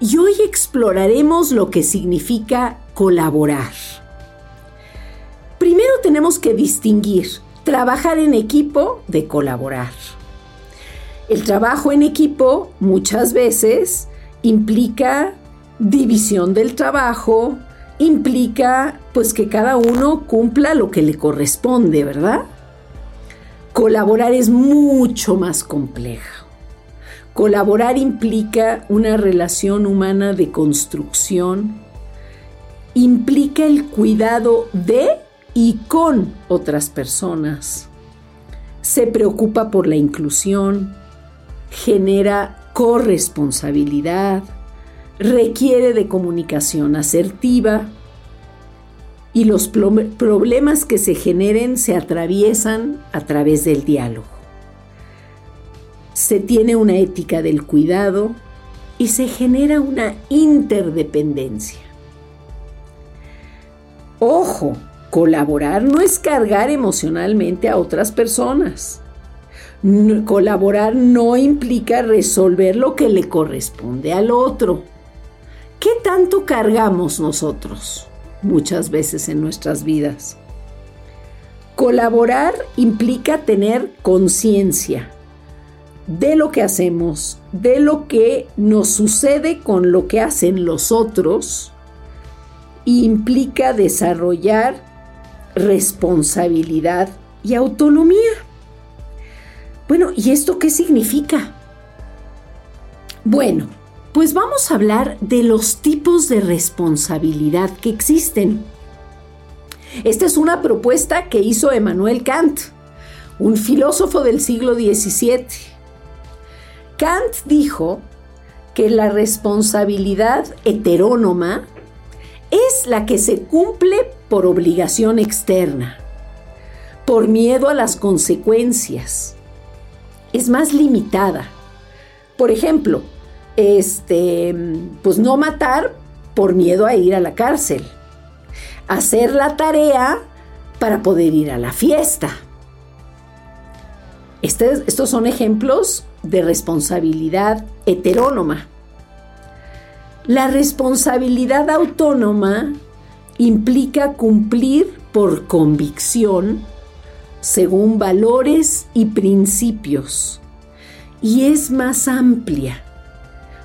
y hoy exploraremos lo que significa colaborar. Primero tenemos que distinguir trabajar en equipo de colaborar. El trabajo en equipo muchas veces implica división del trabajo, implica pues que cada uno cumpla lo que le corresponde, ¿verdad? Colaborar es mucho más complejo. Colaborar implica una relación humana de construcción, implica el cuidado de y con otras personas. Se preocupa por la inclusión, genera corresponsabilidad, requiere de comunicación asertiva y los problemas que se generen se atraviesan a través del diálogo. Se tiene una ética del cuidado y se genera una interdependencia. Ojo, colaborar no es cargar emocionalmente a otras personas. colaborar no implica resolver lo que le corresponde al otro. ¿Qué tanto cargamos nosotros muchas veces en nuestras vidas? Colaborar implica tener conciencia de lo que hacemos, de lo que nos sucede con lo que hacen los otros, implica desarrollar responsabilidad y autonomía. Bueno, ¿y esto qué significa? Bueno, pues vamos a hablar de los tipos de responsabilidad que existen. Esta es una propuesta que hizo Emmanuel Kant, un filósofo del siglo XVII. Kant dijo que la responsabilidad heterónoma es la que se cumple por obligación externa, por miedo a las consecuencias. Es más limitada. Por ejemplo, este, pues no matar por miedo a ir a la cárcel. Hacer la tarea para poder ir a la fiesta. estos son ejemplos de responsabilidad heterónoma. La responsabilidad autónoma implica cumplir por convicción según valores y principios y es más amplia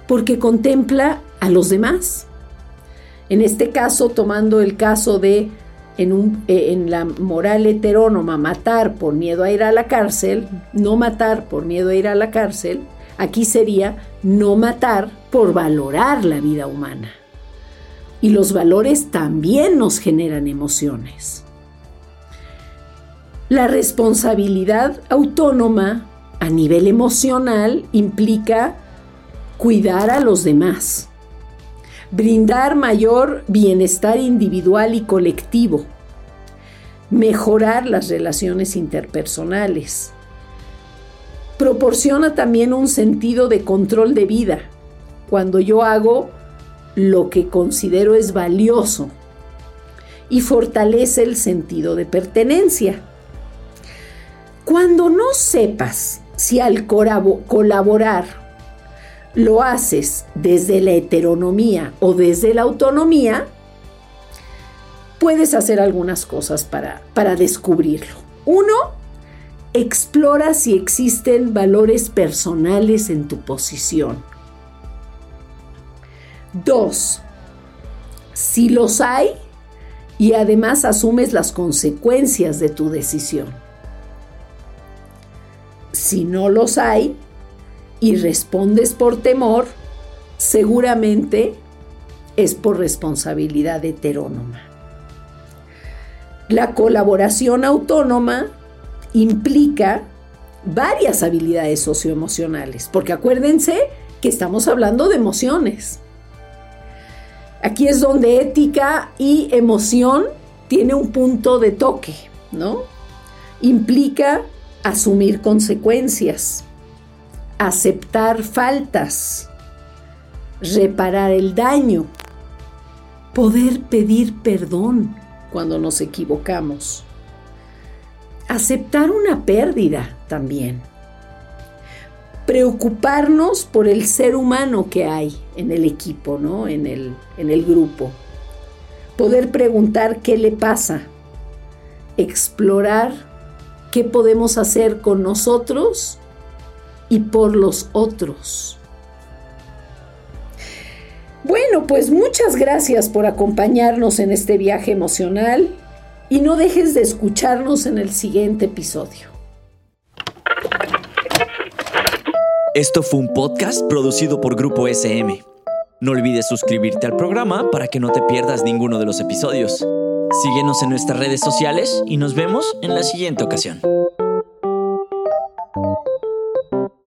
porque contempla a los demás. En este caso, tomando el caso de en, un, eh, en, la moral heterónoma matar por miedo a ir a la cárcel, no matar por miedo a ir a la cárcel, aquí sería no matar por valorar la vida humana. Y los valores también nos generan emociones. La responsabilidad autónoma a nivel emocional implica cuidar a los demás, brindar mayor bienestar individual y colectivo, mejorar las relaciones interpersonales. Proporciona también un sentido de control de vida cuando yo hago lo que considero es valioso y fortalece el sentido de pertenencia. Cuando no sepas si al colaborar lo haces desde la heteronomía o desde la autonomía, puedes hacer algunas cosas para, para descubrirlo. Uno, explora si existen valores personales en tu posición. Dos, si los hay y además asumes las consecuencias de tu decisión. Si no los hay y respondes por temor, seguramente es por responsabilidad heterónoma. La colaboración autónoma implica varias habilidades socioemocionales, porque acuérdense que estamos hablando de emociones. Aquí es donde ética y emoción tiene un punto de toque, ¿no? Implica asumir consecuencias, aceptar faltas, reparar el daño, poder pedir perdón cuando nos equivocamos, aceptar una pérdida también, preocuparnos por el ser humano que hay en el equipo, ¿no? en, el, en el grupo, poder preguntar qué le pasa, explorar qué podemos hacer con nosotros y por los otros. Bueno, pues muchas gracias por acompañarnos en este viaje emocional y no dejes de escucharnos en el siguiente episodio. Esto fue un podcast producido por Grupo SM. No olvides suscribirte al programa para que no te pierdas ninguno de los episodios. Síguenos en nuestras redes sociales y nos vemos en la siguiente ocasión.